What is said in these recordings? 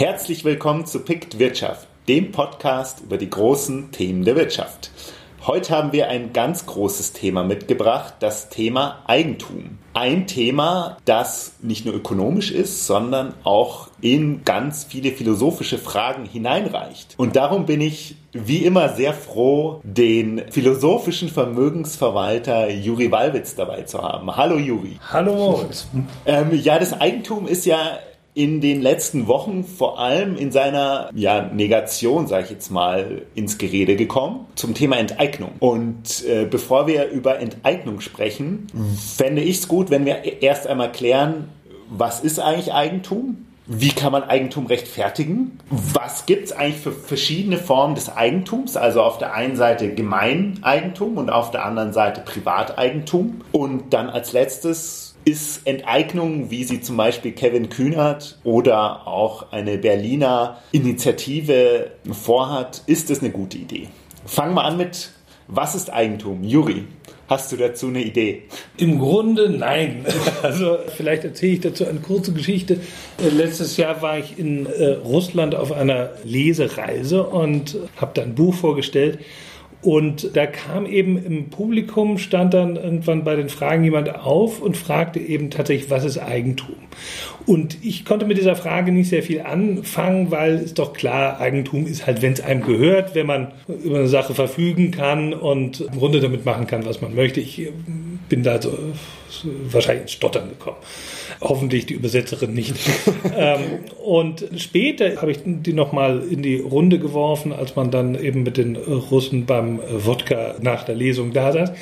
Herzlich willkommen zu Pict Wirtschaft, dem Podcast über die großen Themen der Wirtschaft. Heute haben wir ein ganz großes Thema mitgebracht, das Thema Eigentum. Ein Thema, das nicht nur ökonomisch ist, sondern auch in ganz viele philosophische Fragen hineinreicht. Und darum bin ich wie immer sehr froh, den philosophischen Vermögensverwalter Juri Walwitz dabei zu haben. Hallo Juri. Hallo. Ähm, ja, das Eigentum ist ja in den letzten Wochen vor allem in seiner ja, Negation, sage ich jetzt mal, ins Gerede gekommen zum Thema Enteignung. Und äh, bevor wir über Enteignung sprechen, fände ich es gut, wenn wir erst einmal klären, was ist eigentlich Eigentum? Wie kann man Eigentum rechtfertigen? Was gibt es eigentlich für verschiedene Formen des Eigentums? Also auf der einen Seite Gemeineigentum und auf der anderen Seite Privateigentum. Und dann als letztes ist Enteignung, wie sie zum Beispiel Kevin Kühnert oder auch eine Berliner Initiative vorhat, ist es eine gute Idee? Fangen wir an mit, was ist Eigentum? Juri, hast du dazu eine Idee? Im Grunde nein. Also vielleicht erzähle ich dazu eine kurze Geschichte. Äh, letztes Jahr war ich in äh, Russland auf einer Lesereise und habe da ein Buch vorgestellt. Und da kam eben im Publikum, stand dann irgendwann bei den Fragen jemand auf und fragte eben tatsächlich, was ist Eigentum? Und ich konnte mit dieser Frage nicht sehr viel anfangen, weil ist doch klar, Eigentum ist halt, wenn es einem gehört, wenn man über eine Sache verfügen kann und im Grunde damit machen kann, was man möchte. Ich bin da so wahrscheinlich ins Stottern gekommen. Hoffentlich die Übersetzerin nicht. ähm, und später habe ich die nochmal in die Runde geworfen, als man dann eben mit den Russen beim Wodka nach der Lesung da saß.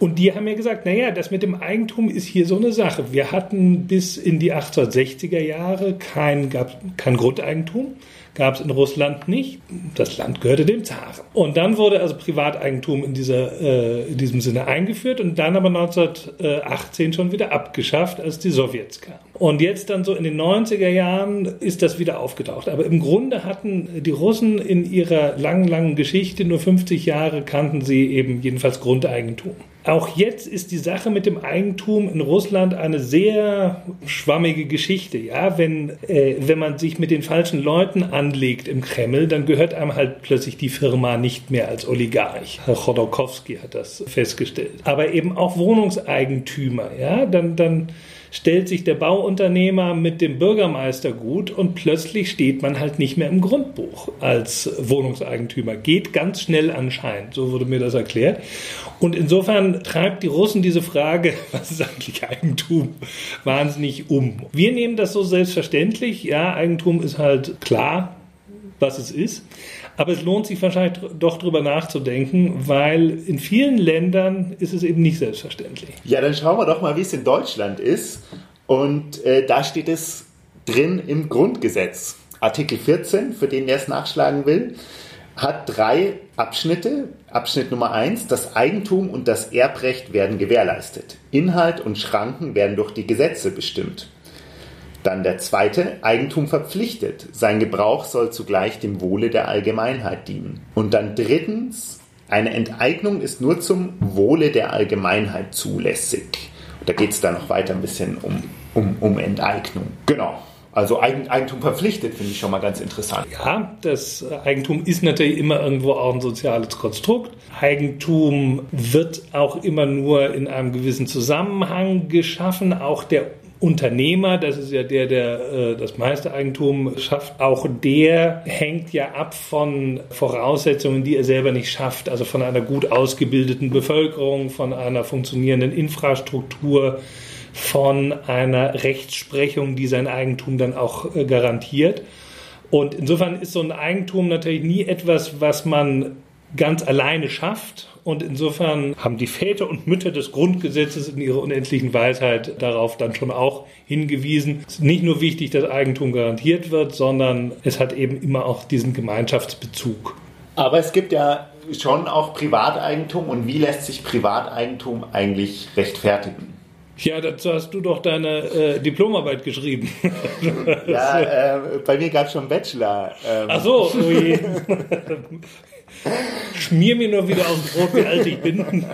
Und die haben mir gesagt, naja, das mit dem Eigentum ist hier so eine Sache. Wir hatten bis in die 1860er Jahre kein, gab, kein Grundeigentum gab es in Russland nicht. Das Land gehörte dem Zaren. Und dann wurde also Privateigentum in, dieser, äh, in diesem Sinne eingeführt und dann aber 1918 schon wieder abgeschafft, als die Sowjets kamen. Und jetzt dann so in den 90er Jahren ist das wieder aufgetaucht. Aber im Grunde hatten die Russen in ihrer langen, langen Geschichte nur 50 Jahre kannten sie eben jedenfalls Grundeigentum. Auch jetzt ist die Sache mit dem Eigentum in Russland eine sehr schwammige Geschichte. Ja, wenn, äh, wenn man sich mit den falschen Leuten anlegt im Kreml, dann gehört einem halt plötzlich die Firma nicht mehr als Oligarch. Herr Chodorkowski hat das festgestellt. Aber eben auch Wohnungseigentümer. Ja, dann, dann stellt sich der Bauunternehmer mit dem Bürgermeister gut und plötzlich steht man halt nicht mehr im Grundbuch als Wohnungseigentümer. Geht ganz schnell anscheinend, so wurde mir das erklärt. Und insofern treibt die Russen diese Frage, was ist eigentlich Eigentum, wahnsinnig um. Wir nehmen das so selbstverständlich. Ja, Eigentum ist halt klar, was es ist. Aber es lohnt sich wahrscheinlich doch drüber nachzudenken, weil in vielen Ländern ist es eben nicht selbstverständlich. Ja, dann schauen wir doch mal, wie es in Deutschland ist. Und äh, da steht es drin im Grundgesetz. Artikel 14, für den, der es nachschlagen will, hat drei Abschnitte. Abschnitt Nummer 1, das Eigentum und das Erbrecht werden gewährleistet. Inhalt und Schranken werden durch die Gesetze bestimmt. Dann der zweite, Eigentum verpflichtet. Sein Gebrauch soll zugleich dem Wohle der Allgemeinheit dienen. Und dann drittens, eine Enteignung ist nur zum Wohle der Allgemeinheit zulässig. Da geht es dann noch weiter ein bisschen um, um, um Enteignung. Genau. Also Eigentum verpflichtet finde ich schon mal ganz interessant. Ja, das Eigentum ist natürlich immer irgendwo auch ein soziales Konstrukt. Eigentum wird auch immer nur in einem gewissen Zusammenhang geschaffen. Auch der Unternehmer, das ist ja der, der äh, das meiste Eigentum schafft, auch der hängt ja ab von Voraussetzungen, die er selber nicht schafft, also von einer gut ausgebildeten Bevölkerung, von einer funktionierenden Infrastruktur, von einer Rechtsprechung, die sein Eigentum dann auch äh, garantiert. Und insofern ist so ein Eigentum natürlich nie etwas, was man ganz alleine schafft. Und insofern haben die Väter und Mütter des Grundgesetzes in ihrer unendlichen Weisheit darauf dann schon auch hingewiesen. Es ist nicht nur wichtig, dass Eigentum garantiert wird, sondern es hat eben immer auch diesen Gemeinschaftsbezug. Aber es gibt ja schon auch Privateigentum. Und wie lässt sich Privateigentum eigentlich rechtfertigen? Ja, dazu hast du doch deine äh, Diplomarbeit geschrieben. ja, äh, bei mir gab es schon Bachelor. Ähm. Ach so, ui. Schmier mir nur wieder aufs Brot, wie alt ich bin.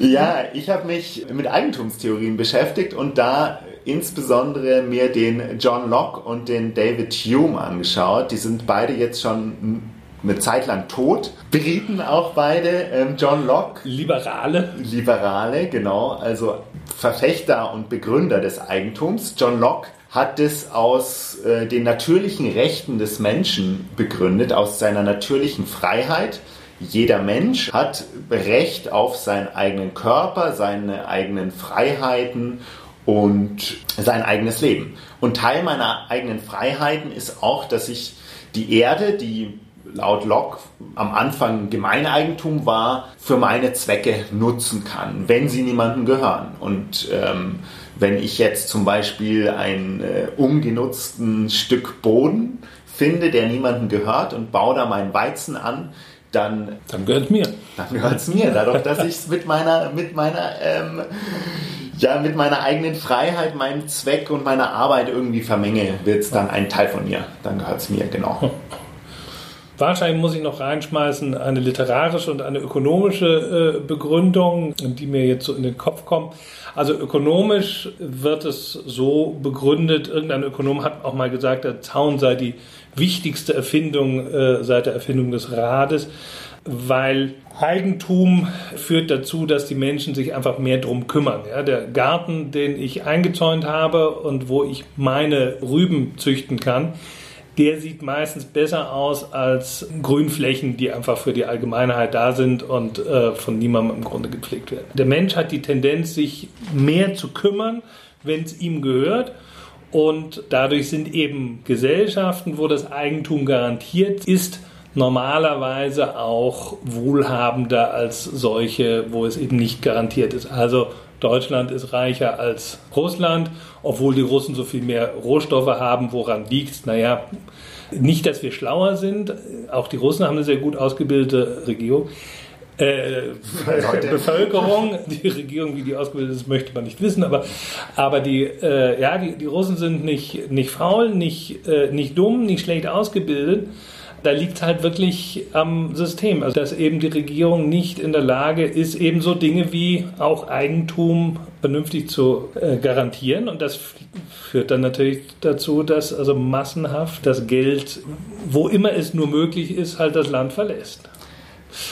Ja, ich habe mich mit Eigentumstheorien beschäftigt und da insbesondere mir den John Locke und den David Hume angeschaut. Die sind beide jetzt schon eine Zeit lang tot. Briten auch beide. Ähm, John Locke. Liberale. Liberale, genau. Also Verfechter und Begründer des Eigentums. John Locke hat es aus äh, den natürlichen Rechten des Menschen begründet, aus seiner natürlichen Freiheit. Jeder Mensch hat Recht auf seinen eigenen Körper, seine eigenen Freiheiten und sein eigenes Leben. Und Teil meiner eigenen Freiheiten ist auch, dass ich die Erde, die laut Locke am Anfang Gemeineigentum war, für meine Zwecke nutzen kann, wenn sie niemandem gehören. Und ähm, wenn ich jetzt zum Beispiel ein äh, ungenutzten Stück Boden finde, der niemandem gehört und baue da meinen Weizen an, dann, dann gehört es mir. Dann gehört es mir, dadurch, dass ich es mit meiner, mit meiner, ähm, ja, mit meiner eigenen Freiheit, meinem Zweck und meiner Arbeit irgendwie vermenge, wird es dann ein Teil von mir. Dann gehört es mir, genau. Wahrscheinlich muss ich noch reinschmeißen eine literarische und eine ökonomische äh, Begründung, die mir jetzt so in den Kopf kommen. Also ökonomisch wird es so begründet, irgendein Ökonom hat auch mal gesagt, der Zaun sei die wichtigste Erfindung äh, seit der Erfindung des Rades, weil Eigentum führt dazu, dass die Menschen sich einfach mehr drum kümmern. Ja, der Garten, den ich eingezäunt habe und wo ich meine Rüben züchten kann, der sieht meistens besser aus als Grünflächen, die einfach für die Allgemeinheit da sind und äh, von niemandem im Grunde gepflegt werden. Der Mensch hat die Tendenz, sich mehr zu kümmern, wenn es ihm gehört. Und dadurch sind eben Gesellschaften, wo das Eigentum garantiert ist, normalerweise auch wohlhabender als solche, wo es eben nicht garantiert ist. Also Deutschland ist reicher als Russland, obwohl die Russen so viel mehr Rohstoffe haben. Woran liegt es? Naja, nicht, dass wir schlauer sind. Auch die Russen haben eine sehr gut ausgebildete Regierung. Äh, Bevölkerung, die Regierung, wie die ausgebildet ist, möchte man nicht wissen, aber, aber die, äh, ja, die, die Russen sind nicht, nicht faul, nicht, äh, nicht dumm, nicht schlecht ausgebildet, da liegt halt wirklich am System. Also, dass eben die Regierung nicht in der Lage ist, eben so Dinge wie auch Eigentum vernünftig zu äh, garantieren. Und das führt dann natürlich dazu, dass also massenhaft das Geld, wo immer es nur möglich ist, halt das Land verlässt.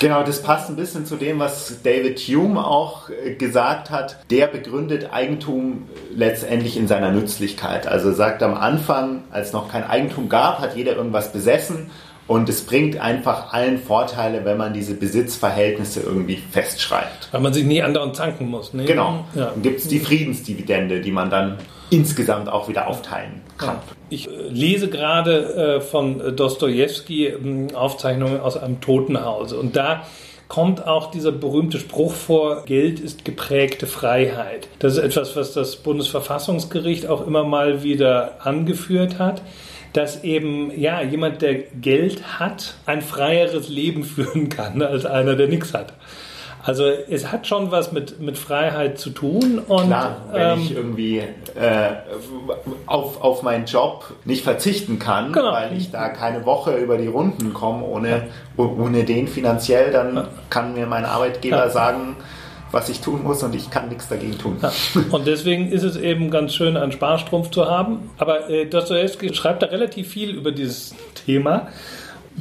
Genau, das passt ein bisschen zu dem, was David Hume auch äh, gesagt hat. Der begründet Eigentum letztendlich in seiner Nützlichkeit. Also sagt am Anfang, als noch kein Eigentum gab, hat jeder irgendwas besessen und es bringt einfach allen Vorteile, wenn man diese Besitzverhältnisse irgendwie festschreibt. Weil man sich nie andauernd zanken muss. Ne? Genau. Ja. Dann gibt es die Friedensdividende, die man dann insgesamt auch wieder aufteilen kann. Ich äh, lese gerade äh, von Dostoevsky ähm, Aufzeichnungen aus einem Totenhause und da kommt auch dieser berühmte Spruch vor, Geld ist geprägte Freiheit. Das ist etwas, was das Bundesverfassungsgericht auch immer mal wieder angeführt hat dass eben ja jemand, der Geld hat, ein freieres Leben führen kann als einer, der nichts hat. Also es hat schon was mit, mit Freiheit zu tun. Und, Klar, wenn ähm, ich irgendwie äh, auf, auf meinen Job nicht verzichten kann, genau. weil ich da keine Woche über die Runden komme, ohne, ohne den finanziell, dann kann mir mein Arbeitgeber ja. sagen, was ich tun muss und ich kann nichts dagegen tun. Ja. Und deswegen ist es eben ganz schön, einen Sparstrumpf zu haben. Aber äh, Dostoevsky schreibt da relativ viel über dieses Thema.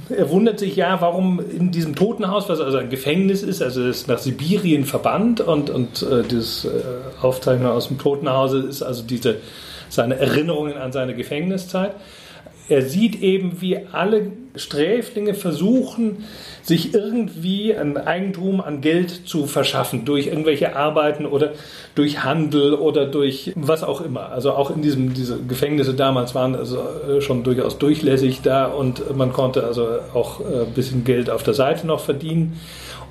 Er wundert sich ja, warum in diesem Totenhaus, was also ein Gefängnis ist, also es ist nach Sibirien verbannt und, und äh, das äh, Aufzeichnung aus dem Totenhaus ist also diese, seine Erinnerungen an seine Gefängniszeit. Er sieht eben, wie alle Sträflinge versuchen, sich irgendwie ein Eigentum an Geld zu verschaffen durch irgendwelche Arbeiten oder durch Handel oder durch was auch immer. Also auch in diesem diese Gefängnisse damals waren also äh, schon durchaus durchlässig da und man konnte also auch ein äh, bisschen Geld auf der Seite noch verdienen.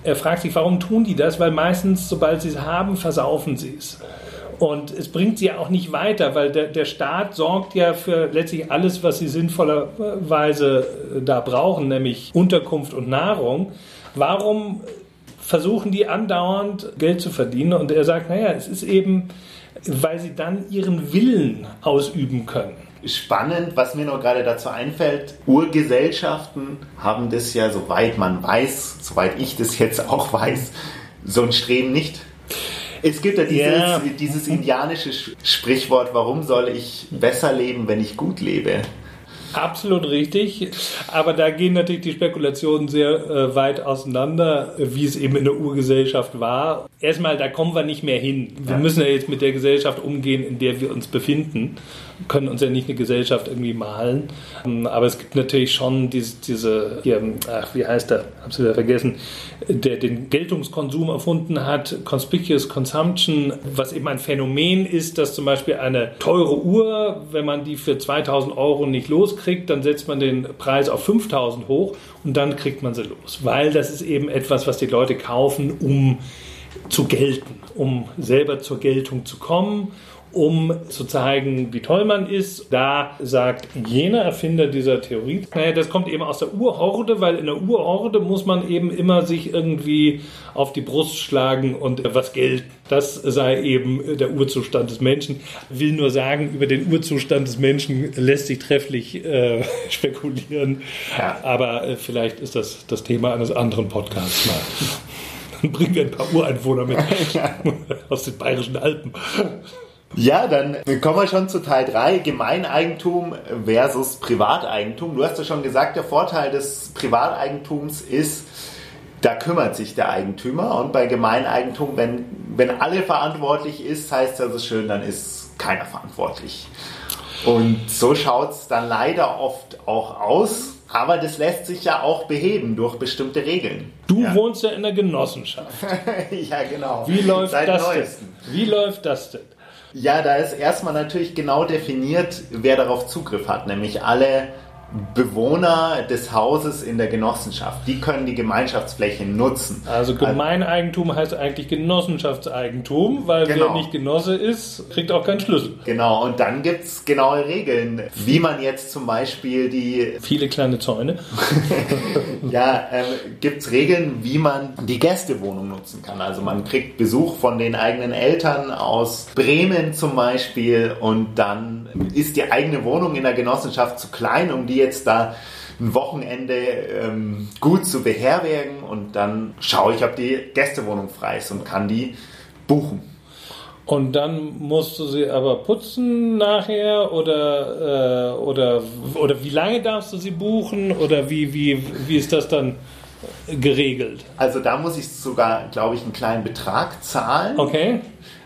Er fragt sich, warum tun die das? Weil meistens, sobald sie es haben, versaufen sie es. Und es bringt sie ja auch nicht weiter, weil der, der Staat sorgt ja für letztlich alles, was sie sinnvollerweise äh, da brauchen, nämlich Unterkunft und Nahrung. Warum versuchen die andauernd Geld zu verdienen? Und er sagt, naja, es ist eben, weil sie dann ihren Willen ausüben können spannend, was mir noch gerade dazu einfällt. Urgesellschaften haben das ja, soweit man weiß, soweit ich das jetzt auch weiß, so ein Streben nicht. Es gibt ja dieses, yeah. dieses indianische Sprichwort, warum soll ich besser leben, wenn ich gut lebe? Absolut richtig. Aber da gehen natürlich die Spekulationen sehr äh, weit auseinander, wie es eben in der Urgesellschaft war. Erstmal, da kommen wir nicht mehr hin. Wir ja. müssen ja jetzt mit der Gesellschaft umgehen, in der wir uns befinden können uns ja nicht eine Gesellschaft irgendwie malen. Ähm, aber es gibt natürlich schon diese, diese hier, ach, wie heißt der? Hab's wieder vergessen, der den Geltungskonsum erfunden hat, Conspicuous Consumption, was eben ein Phänomen ist, dass zum Beispiel eine teure Uhr, wenn man die für 2000 Euro nicht loskriegt, dann setzt man den Preis auf 5000 hoch und dann kriegt man sie los. Weil das ist eben etwas, was die Leute kaufen, um zu gelten, um selber zur Geltung zu kommen um zu zeigen, wie toll man ist. Da sagt jener Erfinder dieser Theorie, naja, das kommt eben aus der Urhorde, weil in der Urhorde muss man eben immer sich irgendwie auf die Brust schlagen und was Geld, das sei eben der Urzustand des Menschen. Ich will nur sagen, über den Urzustand des Menschen lässt sich trefflich äh, spekulieren. Ja. Aber äh, vielleicht ist das das Thema eines anderen Podcasts mal. Dann bringen wir ein paar Ureinwohner mit aus den bayerischen Alpen. Ja, dann kommen wir schon zu Teil 3, Gemeineigentum versus Privateigentum. Du hast ja schon gesagt, der Vorteil des Privateigentums ist, da kümmert sich der Eigentümer und bei Gemeineigentum, wenn, wenn alle verantwortlich ist, heißt das so schön, dann ist keiner verantwortlich. Und so schaut es dann leider oft auch aus. Aber das lässt sich ja auch beheben durch bestimmte Regeln. Du ja. wohnst ja in der Genossenschaft. ja, genau. Wie läuft Seit das neuesten. denn? Wie läuft das denn? Ja, da ist erstmal natürlich genau definiert, wer darauf Zugriff hat, nämlich alle Bewohner des Hauses in der Genossenschaft. Die können die Gemeinschaftsfläche nutzen. Also Gemeineigentum heißt eigentlich Genossenschaftseigentum, weil genau. wer nicht Genosse ist, kriegt auch keinen Schlüssel. Genau, und dann gibt es genaue Regeln, wie man jetzt zum Beispiel die... Viele kleine Zäune. ja, äh, gibt es Regeln, wie man die Gästewohnung nutzen kann. Also man kriegt Besuch von den eigenen Eltern aus Bremen zum Beispiel und dann ist die eigene Wohnung in der Genossenschaft zu klein, um die jetzt da ein Wochenende ähm, gut zu beherbergen und dann schaue ich, ob die Gästewohnung frei ist und kann die buchen. Und dann musst du sie aber putzen nachher oder, äh, oder, oder wie lange darfst du sie buchen oder wie, wie, wie ist das dann geregelt? Also da muss ich sogar, glaube ich, einen kleinen Betrag zahlen. Okay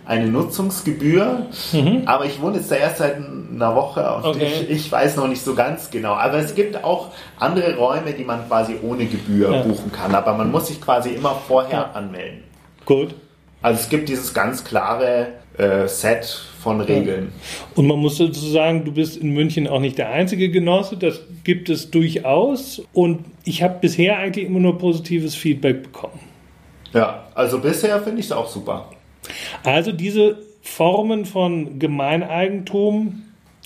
eine Nutzungsgebühr. Mhm. Aber ich wohne jetzt da erst seit einer Woche und okay. ich, ich, weiß noch nicht so ganz genau. Aber es gibt auch andere Räume, die man quasi ohne Gebühr ja. buchen kann. Aber man muss sich quasi immer vorher ja. anmelden. Gut. Also es gibt dieses ganz klare äh, Set von Regeln. Und man muss dazu sagen, du bist in München auch nicht der einzige Genosse, das gibt es durchaus. Und ich habe bisher eigentlich immer nur positives Feedback bekommen. Ja, also bisher finde ich es auch super. Also diese Formen von Gemeineigentum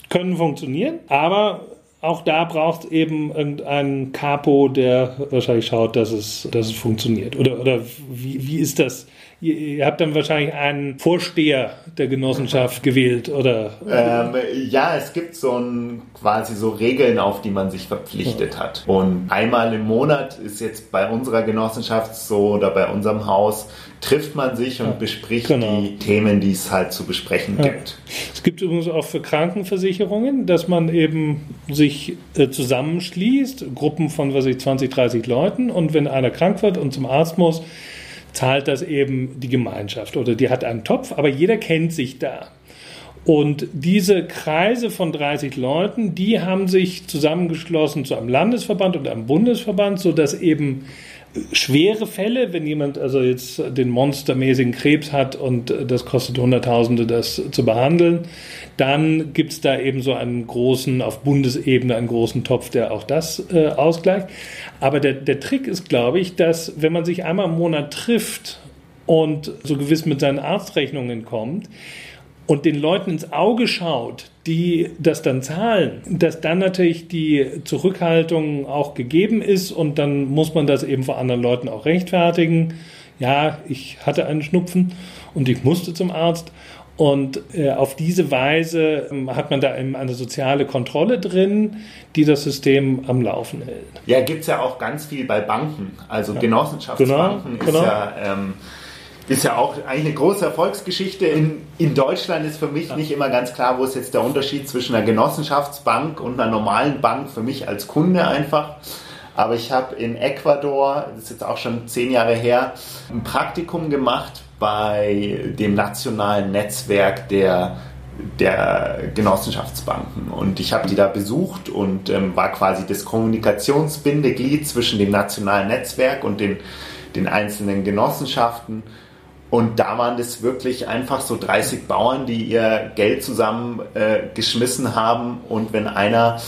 können funktionieren, aber auch da braucht es eben irgendeinen Capo, der wahrscheinlich schaut, dass es, dass es funktioniert. Oder, oder wie, wie ist das? Ihr, ihr habt dann wahrscheinlich einen Vorsteher der Genossenschaft gewählt, oder? Ähm, ja, es gibt so ein, quasi so Regeln, auf die man sich verpflichtet hat. Und einmal im Monat ist jetzt bei unserer Genossenschaft so oder bei unserem Haus trifft man sich und ja, bespricht genau. die Themen, die es halt zu besprechen ja. gibt. Es gibt übrigens auch für Krankenversicherungen, dass man eben sich äh, zusammenschließt, Gruppen von, was ich, 20, 30 Leuten und wenn einer krank wird und zum Arzt muss, zahlt das eben die Gemeinschaft oder die hat einen Topf, aber jeder kennt sich da. Und diese Kreise von 30 Leuten, die haben sich zusammengeschlossen zu einem Landesverband und einem Bundesverband, sodass eben schwere Fälle, wenn jemand also jetzt den monstermäßigen Krebs hat und das kostet Hunderttausende, das zu behandeln, dann gibt es da eben so einen großen, auf Bundesebene einen großen Topf, der auch das äh, ausgleicht. Aber der, der Trick ist, glaube ich, dass wenn man sich einmal im Monat trifft und so gewiss mit seinen Arztrechnungen kommt, und den Leuten ins Auge schaut, die das dann zahlen, dass dann natürlich die Zurückhaltung auch gegeben ist und dann muss man das eben vor anderen Leuten auch rechtfertigen. Ja, ich hatte einen Schnupfen und ich musste zum Arzt. Und äh, auf diese Weise äh, hat man da eben eine soziale Kontrolle drin, die das System am Laufen hält. Ja, gibt es ja auch ganz viel bei Banken. Also ja. Genossenschaftsbanken genau, genau. ist ja ähm, ist ja auch eigentlich eine große Erfolgsgeschichte. In, in Deutschland ist für mich ja. nicht immer ganz klar, wo ist jetzt der Unterschied zwischen einer Genossenschaftsbank und einer normalen Bank für mich als Kunde einfach. Aber ich habe in Ecuador, das ist jetzt auch schon zehn Jahre her, ein Praktikum gemacht bei dem nationalen Netzwerk der der Genossenschaftsbanken. Und ich habe die da besucht und ähm, war quasi das Kommunikationsbindeglied zwischen dem nationalen Netzwerk und den, den einzelnen Genossenschaften. Und da waren das wirklich einfach so 30 Bauern, die ihr Geld zusammengeschmissen äh, haben. Und wenn einer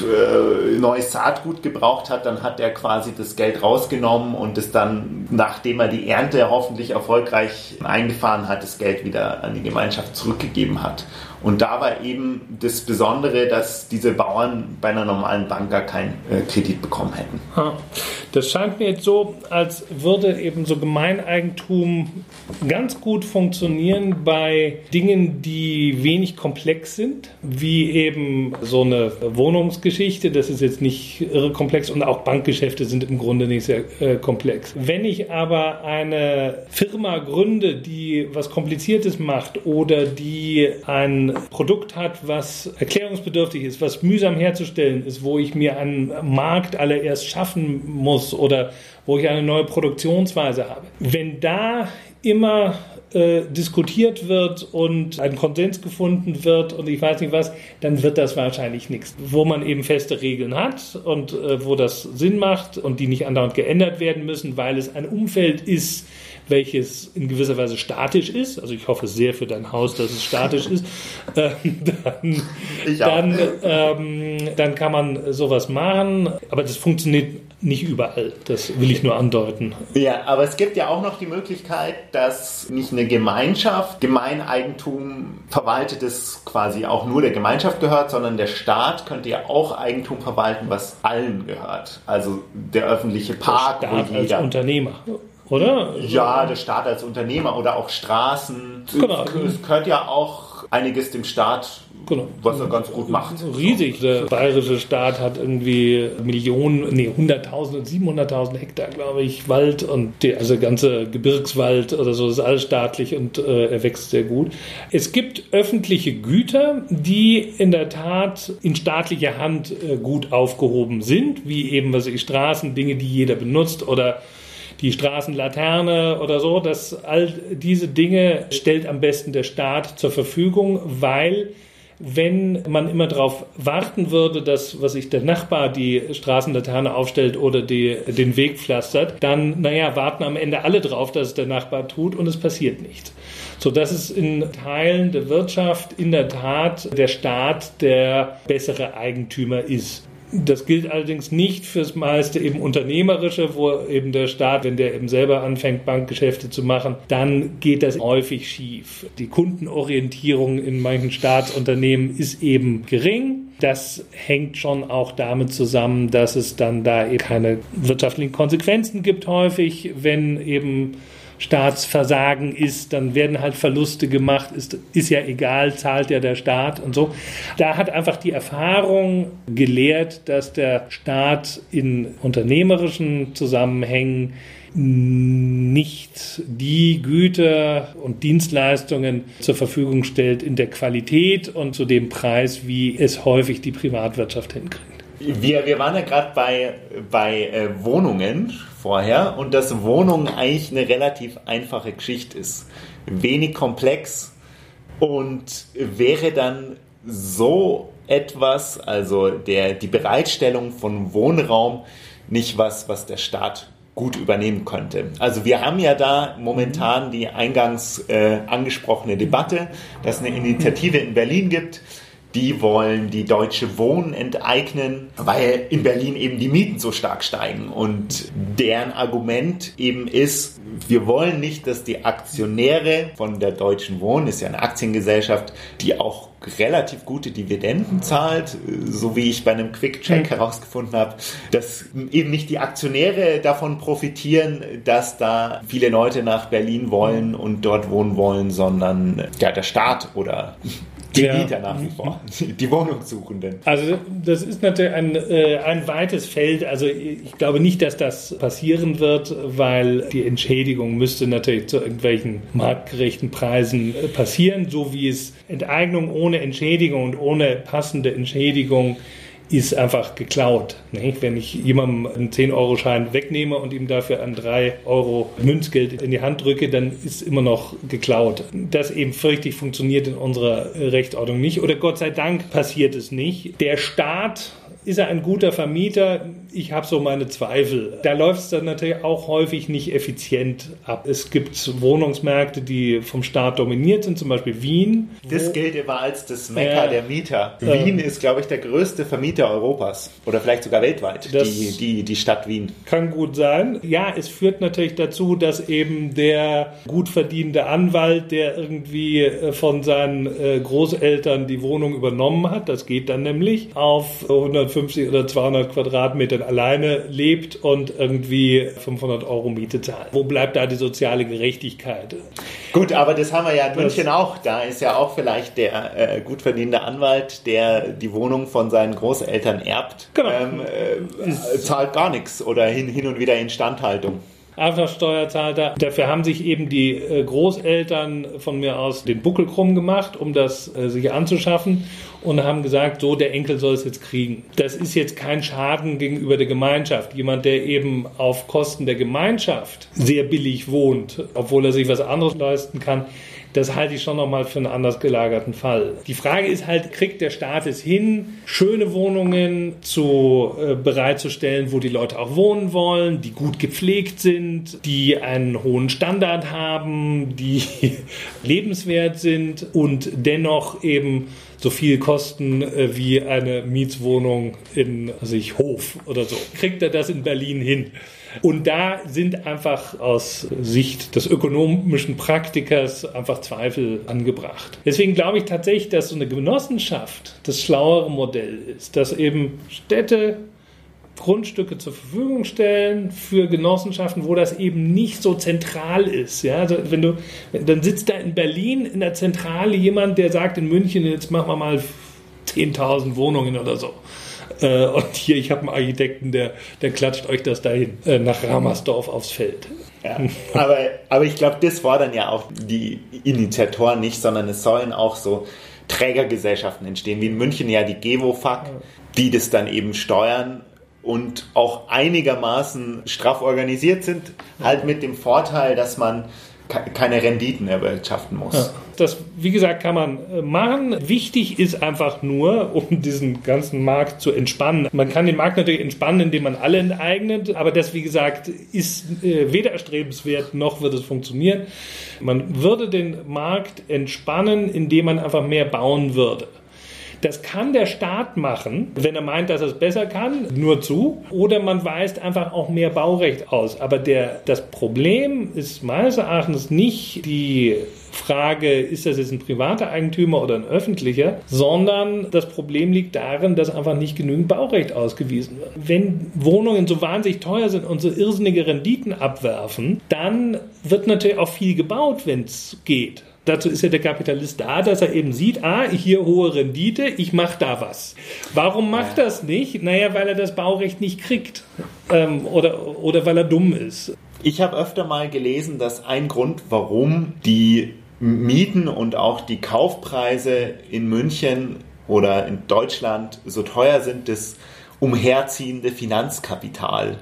äh, neues Saatgut gebraucht hat, dann hat er quasi das Geld rausgenommen und es dann, nachdem er die Ernte hoffentlich erfolgreich eingefahren hat, das Geld wieder an die Gemeinschaft zurückgegeben hat. Und da war eben das Besondere, dass diese Bauern bei einer normalen Bank gar keinen äh, Kredit bekommen hätten. Das scheint mir jetzt so, als würde eben so Gemeineigentum ganz gut funktionieren bei Dingen, die wenig komplex sind, wie eben so eine Wohnungsgeschichte. Das ist jetzt nicht irre komplex und auch Bankgeschäfte sind im Grunde nicht sehr äh, komplex. Wenn ich aber eine Firma gründe, die was Kompliziertes macht oder die ein Produkt hat, was erklärungsbedürftig ist, was mühsam herzustellen ist, wo ich mir einen Markt allererst schaffen muss oder wo ich eine neue Produktionsweise habe. Wenn da immer äh, diskutiert wird und ein Konsens gefunden wird und ich weiß nicht was, dann wird das wahrscheinlich nichts. Wo man eben feste Regeln hat und äh, wo das Sinn macht und die nicht andauernd geändert werden müssen, weil es ein Umfeld ist, welches in gewisser Weise statisch ist, also ich hoffe sehr für dein Haus, dass es statisch ist, äh, dann, dann, ähm, dann kann man sowas machen, aber das funktioniert nicht überall. Das will ich nur andeuten. Ja, aber es gibt ja auch noch die Möglichkeit, dass nicht eine Gemeinschaft Gemeineigentum verwaltet, das quasi auch nur der Gemeinschaft gehört, sondern der Staat könnte ja auch Eigentum verwalten, was allen gehört. Also der öffentliche Park, der Staat wo jeder als Unternehmer oder? Ja, der Staat als Unternehmer oder auch Straßen. Genau. Es gehört ja auch einiges dem Staat, genau. was er ganz gut macht. Riesig. Der bayerische Staat hat irgendwie Millionen, nee, 100.000 und 700.000 Hektar, glaube ich, Wald und der also ganze Gebirgswald oder so ist alles staatlich und äh, er wächst sehr gut. Es gibt öffentliche Güter, die in der Tat in staatlicher Hand äh, gut aufgehoben sind, wie eben was ich Straßen, Dinge, die jeder benutzt oder die Straßenlaterne oder so, dass all diese Dinge stellt am besten der Staat zur Verfügung, weil wenn man immer darauf warten würde, dass, was sich der Nachbar die Straßenlaterne aufstellt oder die, den Weg pflastert, dann, naja, warten am Ende alle drauf, dass es der Nachbar tut und es passiert nicht. So dass es in Teilen der Wirtschaft in der Tat der Staat der bessere Eigentümer ist. Das gilt allerdings nicht fürs meiste eben Unternehmerische, wo eben der Staat, wenn der eben selber anfängt, Bankgeschäfte zu machen, dann geht das häufig schief. Die Kundenorientierung in manchen Staatsunternehmen ist eben gering. Das hängt schon auch damit zusammen, dass es dann da eben keine wirtschaftlichen Konsequenzen gibt häufig, wenn eben Staatsversagen ist, dann werden halt Verluste gemacht, ist, ist ja egal, zahlt ja der Staat und so. Da hat einfach die Erfahrung gelehrt, dass der Staat in unternehmerischen Zusammenhängen nicht die Güter und Dienstleistungen zur Verfügung stellt in der Qualität und zu dem Preis, wie es häufig die Privatwirtschaft hinkriegt. Wir, wir waren ja gerade bei, bei äh, Wohnungen vorher und dass Wohnung eigentlich eine relativ einfache Geschichte ist. Wenig komplex und wäre dann so etwas, also der, die Bereitstellung von Wohnraum, nicht was, was der Staat gut übernehmen könnte. Also wir haben ja da momentan die eingangs äh, angesprochene Debatte, dass es eine Initiative in Berlin gibt, die wollen die Deutsche Wohnen enteignen, weil in Berlin eben die Mieten so stark steigen. Und deren Argument eben ist, wir wollen nicht, dass die Aktionäre von der Deutschen Wohnen, ist ja eine Aktiengesellschaft, die auch relativ gute Dividenden zahlt, so wie ich bei einem Quick-Check mhm. herausgefunden habe, dass eben nicht die Aktionäre davon profitieren, dass da viele Leute nach Berlin wollen und dort wohnen wollen, sondern ja, der Staat oder Die ja. Mieter nach wie vor, die Wohnungssuchenden. Also das ist natürlich ein, äh, ein weites Feld. Also ich glaube nicht, dass das passieren wird, weil die Entschädigung müsste natürlich zu irgendwelchen marktgerechten Preisen äh, passieren, so wie es Enteignung ohne Entschädigung und ohne passende Entschädigung ist einfach geklaut. Nicht? Wenn ich jemandem einen 10-Euro-Schein wegnehme und ihm dafür ein 3 Euro Münzgeld in die Hand drücke, dann ist immer noch geklaut. Das eben fürchte ich funktioniert in unserer Rechtsordnung nicht oder Gott sei Dank passiert es nicht. Der Staat ist er ein guter Vermieter? Ich habe so meine Zweifel. Da läuft es dann natürlich auch häufig nicht effizient ab. Es gibt Wohnungsmärkte, die vom Staat dominiert sind, zum Beispiel Wien. Das gilt immer als das Mekka ja, der Mieter. Äh, Wien ist, glaube ich, der größte Vermieter Europas oder vielleicht sogar weltweit, die, die, die Stadt Wien. Kann gut sein. Ja, es führt natürlich dazu, dass eben der gut verdienende Anwalt, der irgendwie äh, von seinen äh, Großeltern die Wohnung übernommen hat, das geht dann nämlich auf 150 150 oder 200 Quadratmetern alleine lebt und irgendwie 500 Euro Miete zahlt. Wo bleibt da die soziale Gerechtigkeit? Gut, aber das haben wir ja in München auch. Da ist ja auch vielleicht der äh, gut verdienende Anwalt, der die Wohnung von seinen Großeltern erbt, genau. ähm, äh, zahlt gar nichts oder hin, hin und wieder Instandhaltung. Erbschaftssteuer zahlt er. Dafür haben sich eben die äh, Großeltern von mir aus den Buckel krumm gemacht, um das äh, sich anzuschaffen und haben gesagt, so, der Enkel soll es jetzt kriegen. Das ist jetzt kein Schaden gegenüber der Gemeinschaft. Jemand, der eben auf Kosten der Gemeinschaft sehr billig wohnt, obwohl er sich was anderes leisten kann, das halte ich schon nochmal für einen anders gelagerten Fall. Die Frage ist halt, kriegt der Staat es hin, schöne Wohnungen zu, äh, bereitzustellen, wo die Leute auch wohnen wollen, die gut gepflegt sind, die einen hohen Standard haben, die lebenswert sind und dennoch eben so viel kosten äh, wie eine Mietswohnung in sich Hof oder so. Kriegt er das in Berlin hin? Und da sind einfach aus Sicht des ökonomischen Praktikers einfach Zweifel angebracht. Deswegen glaube ich tatsächlich, dass so eine Genossenschaft das schlauere Modell ist, dass eben Städte Grundstücke zur Verfügung stellen für Genossenschaften, wo das eben nicht so zentral ist. Ja, also wenn du, dann sitzt da in Berlin in der Zentrale jemand, der sagt in München, jetzt machen wir mal 10.000 Wohnungen oder so. Äh, und hier, ich habe einen Architekten, der, der klatscht euch das dahin äh, nach Ramersdorf aufs Feld. Ja, aber, aber ich glaube, das fordern ja auch die Initiatoren nicht, sondern es sollen auch so Trägergesellschaften entstehen, wie in München ja die GEWOFAG, die das dann eben steuern und auch einigermaßen straff organisiert sind, halt mit dem Vorteil, dass man keine Renditen erwirtschaften muss. Ja, das, wie gesagt, kann man äh, machen. Wichtig ist einfach nur, um diesen ganzen Markt zu entspannen. Man kann den Markt natürlich entspannen, indem man alle enteignet, aber das, wie gesagt, ist äh, weder erstrebenswert noch wird es funktionieren. Man würde den Markt entspannen, indem man einfach mehr bauen würde. Das kann der Staat machen, wenn er meint, dass er es besser kann, nur zu. Oder man weist einfach auch mehr Baurecht aus. Aber der, das Problem ist meines Erachtens nicht die Frage, ist das jetzt ein privater Eigentümer oder ein öffentlicher, sondern das Problem liegt darin, dass einfach nicht genügend Baurecht ausgewiesen wird. Wenn Wohnungen so wahnsinnig teuer sind und so irrsinnige Renditen abwerfen, dann wird natürlich auch viel gebaut, wenn es geht. Dazu ist ja der Kapitalist da, dass er eben sieht, ah, hier hohe Rendite, ich mache da was. Warum macht ja. das nicht? Naja, weil er das Baurecht nicht kriegt ähm, oder, oder weil er dumm ist. Ich habe öfter mal gelesen, dass ein Grund, warum die Mieten und auch die Kaufpreise in München oder in Deutschland so teuer sind, das umherziehende Finanzkapital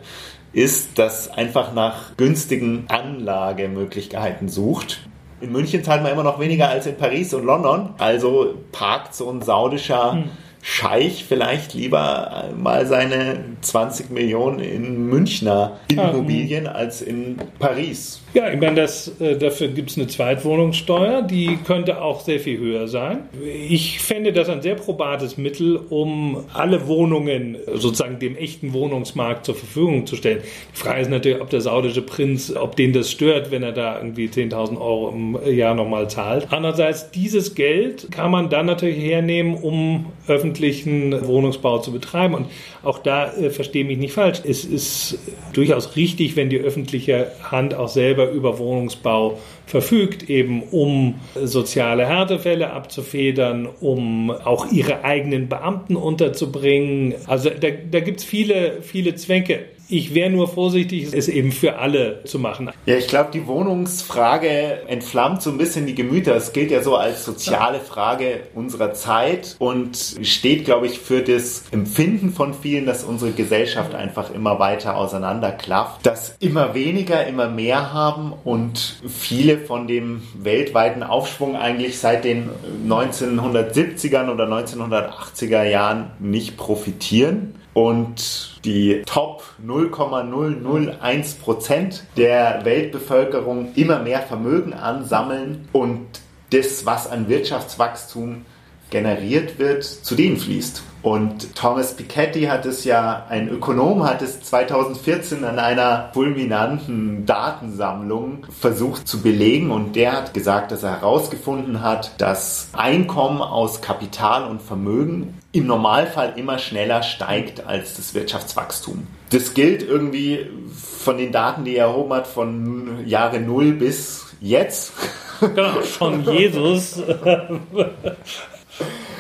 ist, das einfach nach günstigen Anlagemöglichkeiten sucht. In München zahlt man immer noch weniger als in Paris und London. Also parkt so ein saudischer hm. Scheich vielleicht lieber mal seine 20 Millionen in Münchner Immobilien als in Paris. Ja, ich meine, das, äh, dafür gibt es eine Zweitwohnungssteuer, die könnte auch sehr viel höher sein. Ich fände das ein sehr probates Mittel, um alle Wohnungen sozusagen dem echten Wohnungsmarkt zur Verfügung zu stellen. Die Frage ist natürlich, ob der saudische Prinz, ob den das stört, wenn er da irgendwie 10.000 Euro im Jahr nochmal zahlt. Andererseits, dieses Geld kann man dann natürlich hernehmen, um öffentlichen Wohnungsbau zu betreiben. Und auch da äh, verstehe mich nicht falsch. Es ist durchaus richtig, wenn die öffentliche Hand auch selber Gesetzgeber über Wohnungsbau verfügt, eben um soziale Härtefälle abzufedern, um auch ihre eigenen Beamten unterzubringen. Also da, da gibt es viele, viele Zwecke. Ich wäre nur vorsichtig, es eben für alle zu machen. Ja, ich glaube, die Wohnungsfrage entflammt so ein bisschen die Gemüter. Es gilt ja so als soziale Frage unserer Zeit und steht, glaube ich, für das Empfinden von vielen, dass unsere Gesellschaft einfach immer weiter auseinanderklafft, dass immer weniger, immer mehr haben und viele von dem weltweiten Aufschwung eigentlich seit den 1970ern oder 1980er Jahren nicht profitieren und die Top 0,001 Prozent der Weltbevölkerung immer mehr Vermögen ansammeln und das, was an Wirtschaftswachstum generiert wird, zu denen fließt. Und Thomas Piketty hat es ja, ein Ökonom hat es 2014 an einer fulminanten Datensammlung versucht zu belegen und der hat gesagt, dass er herausgefunden hat, dass Einkommen aus Kapital und Vermögen im Normalfall immer schneller steigt als das Wirtschaftswachstum. Das gilt irgendwie von den Daten, die er erhoben hat, von Jahre Null bis jetzt. Genau, von Jesus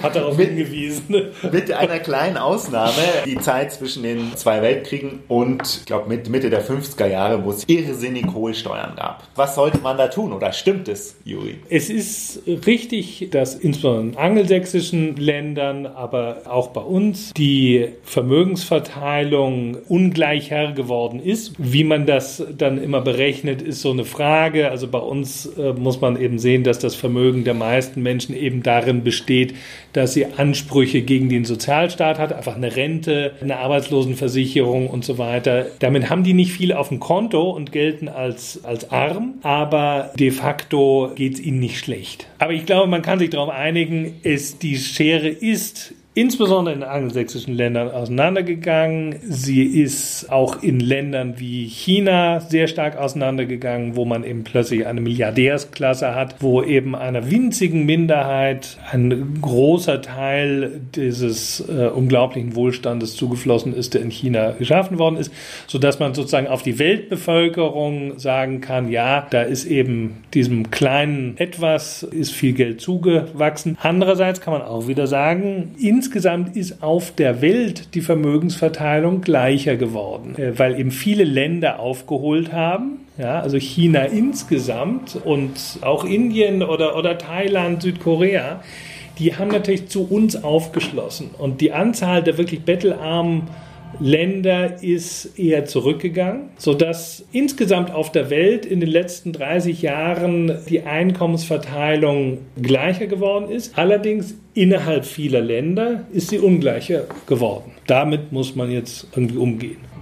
hat darauf mit, hingewiesen. Mit einer kleinen Ausnahme, die Zeit zwischen den zwei Weltkriegen und, ich glaube, mit Mitte der 50er Jahre, wo es irrsinnig hohe Steuern gab. Was sollte man da tun oder stimmt es, Juri? Es ist richtig, dass insbesondere in angelsächsischen Ländern, aber auch bei uns, die Vermögensverteilung ungleicher geworden ist. Wie man das dann immer berechnet, ist so eine Frage. Also bei uns äh, muss man eben sehen, dass das Vermögen der meisten Menschen eben darin besteht, dass sie Ansprüche gegen den Sozialstaat hat, einfach eine Rente, eine Arbeitslosenversicherung und so weiter. Damit haben die nicht viel auf dem Konto und gelten als, als arm, aber de facto geht es ihnen nicht schlecht. Aber ich glaube, man kann sich darauf einigen, es, die Schere ist insbesondere in angelsächsischen Ländern auseinandergegangen. Sie ist auch in Ländern wie China sehr stark auseinandergegangen, wo man eben plötzlich eine Milliardärsklasse hat, wo eben einer winzigen Minderheit ein großer Teil dieses äh, unglaublichen Wohlstandes zugeflossen ist, der in China geschaffen worden ist, sodass man sozusagen auf die Weltbevölkerung sagen kann, ja, da ist eben diesem kleinen etwas ist viel Geld zugewachsen. Andererseits kann man auch wieder sagen, in insgesamt ist auf der Welt die Vermögensverteilung gleicher geworden, äh, weil eben viele Länder aufgeholt haben. Ja, also China insgesamt und auch Indien oder, oder Thailand, Südkorea, die haben natürlich zu uns aufgeschlossen. Und die Anzahl der wirklich bettelarmen Länder ist eher zurückgegangen, sodass insgesamt auf der Welt in den letzten 30 Jahren die Einkommensverteilung gleicher geworden ist. Allerdings innerhalb vieler Länder ist sie ungleicher geworden. Damit muss man jetzt irgendwie umgehen.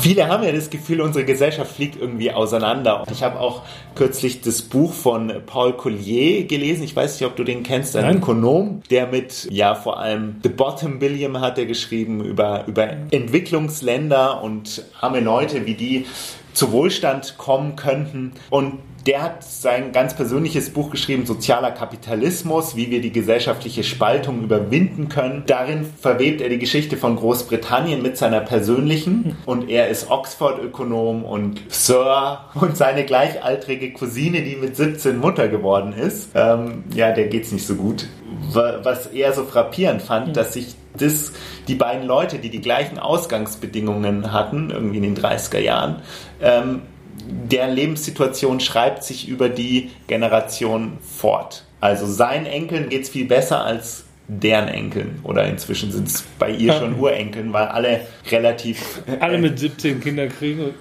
Viele haben ja das Gefühl, unsere Gesellschaft fliegt irgendwie auseinander. Ich habe auch kürzlich das Buch von Paul Collier gelesen. Ich weiß nicht, ob du den kennst, ein. Ökonom, der mit, ja, vor allem The Bottom Billion hat er geschrieben über, über Entwicklungsländer und arme Leute, wie die zu Wohlstand kommen könnten. Und der hat sein ganz persönliches Buch geschrieben, Sozialer Kapitalismus, wie wir die gesellschaftliche Spaltung überwinden können. Darin verwebt er die Geschichte von Großbritannien mit seiner persönlichen und er ist Oxford-Ökonom und Sir und seine gleichaltrige Cousine, die mit 17 Mutter geworden ist. Ähm, ja, der geht's nicht so gut. Was er so frappierend fand, dass sich das, die beiden Leute, die die gleichen Ausgangsbedingungen hatten, irgendwie in den 30er Jahren, ähm, deren Lebenssituation schreibt sich über die Generation fort. Also seinen Enkeln geht es viel besser als deren Enkeln. Oder inzwischen sind es bei ihr schon Urenkeln, weil alle relativ. Alle mit 17 Kinder kriegen.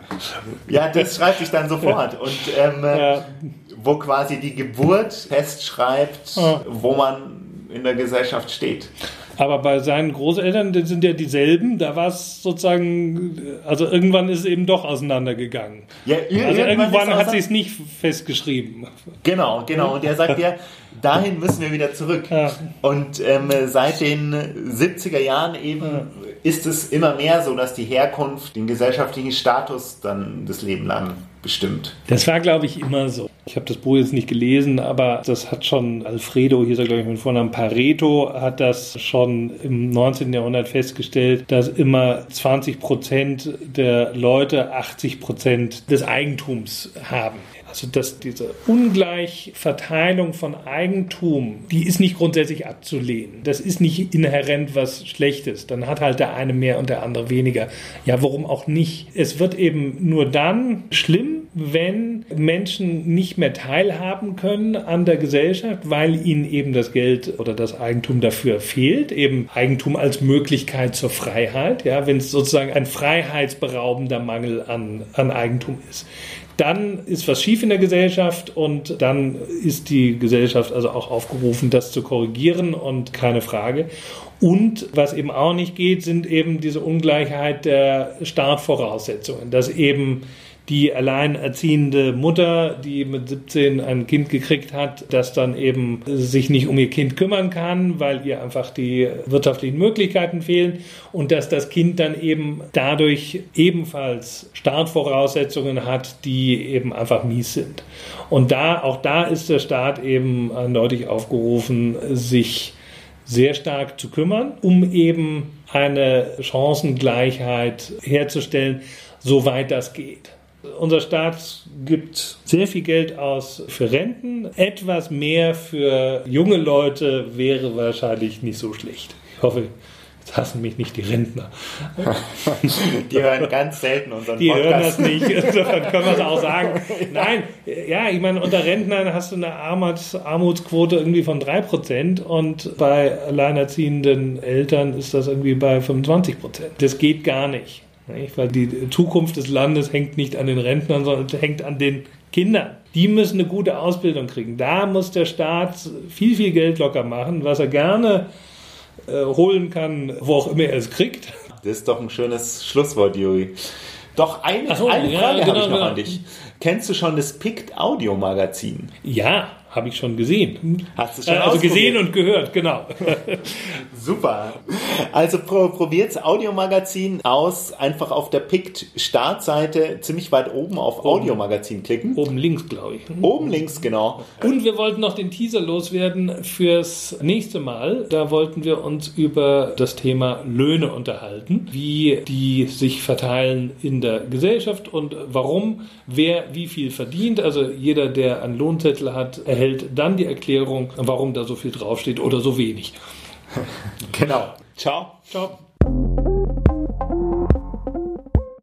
ja, das schreibt sich dann sofort. Und ähm, ja. wo quasi die Geburt festschreibt, ja. wo man in der Gesellschaft steht. Aber bei seinen Großeltern, die sind ja dieselben, da war es sozusagen, also irgendwann ist es eben doch auseinandergegangen. Ja, also irgendwann hat sie es nicht festgeschrieben. Genau, genau. Und er sagt ja, dahin müssen wir wieder zurück. Ja. Und ähm, seit den 70er Jahren eben. Ist es immer mehr so, dass die Herkunft den gesellschaftlichen Status dann das Leben lang bestimmt. Das war, glaube ich, immer so. Ich habe das Buch jetzt nicht gelesen, aber das hat schon Alfredo, hier ist er glaube ich mit Vornamen Pareto, hat das schon im 19. Jahrhundert festgestellt, dass immer 20 Prozent der Leute 80 Prozent des Eigentums haben. Also dass diese Ungleichverteilung von Eigentum, die ist nicht grundsätzlich abzulehnen. Das ist nicht inhärent was Schlechtes. Dann hat halt der eine mehr und der andere weniger. Ja, warum auch nicht? Es wird eben nur dann schlimm, wenn Menschen nicht mehr teilhaben können an der Gesellschaft, weil ihnen eben das Geld oder das Eigentum dafür fehlt, eben Eigentum als Möglichkeit zur Freiheit, ja, wenn es sozusagen ein freiheitsberaubender Mangel an, an Eigentum ist dann ist was schief in der Gesellschaft und dann ist die Gesellschaft also auch aufgerufen, das zu korrigieren und keine Frage. Und was eben auch nicht geht, sind eben diese Ungleichheit der Startvoraussetzungen, dass eben die alleinerziehende Mutter, die mit 17 ein Kind gekriegt hat, das dann eben sich nicht um ihr Kind kümmern kann, weil ihr einfach die wirtschaftlichen Möglichkeiten fehlen und dass das Kind dann eben dadurch ebenfalls Startvoraussetzungen hat, die eben einfach mies sind. Und da, auch da ist der Staat eben eindeutig aufgerufen, sich sehr stark zu kümmern, um eben eine Chancengleichheit herzustellen, soweit das geht. Unser Staat gibt sehr viel Geld aus für Renten. Etwas mehr für junge Leute wäre wahrscheinlich nicht so schlecht. Ich hoffe, Jetzt hassen mich nicht die Rentner. Die hören ganz selten unseren die Podcast. Die hören das nicht. Insofern können wir es auch sagen. Nein, ja, ich meine, unter Rentnern hast du eine Armuts, Armutsquote irgendwie von 3% und bei alleinerziehenden Eltern ist das irgendwie bei 25%. Das geht gar nicht. Nicht? Weil die Zukunft des Landes hängt nicht an den Rentnern, sondern hängt an den Kindern. Die müssen eine gute Ausbildung kriegen. Da muss der Staat viel, viel Geld locker machen, was er gerne äh, holen kann, wo auch immer er es kriegt. Das ist doch ein schönes Schlusswort, Juri. Doch eine, so, eine Frage ja, genau, habe ich noch genau. an dich. Kennst du schon das Pict Audio Magazin? Ja, habe ich schon gesehen. Hast du schon äh, Also gesehen und gehört, genau. Super. Also pro, probiert's Audiomagazin aus. Einfach auf der PICT Startseite ziemlich weit oben auf oben. Audiomagazin klicken. Oben links, glaube ich. Oben links, genau. Und wir wollten noch den Teaser loswerden fürs nächste Mal. Da wollten wir uns über das Thema Löhne unterhalten. Wie die sich verteilen in der Gesellschaft und warum wer wie viel verdient. Also jeder, der einen Lohnzettel hat, erhält erhält dann die Erklärung, warum da so viel draufsteht oder so wenig. Genau. Ciao. Ciao.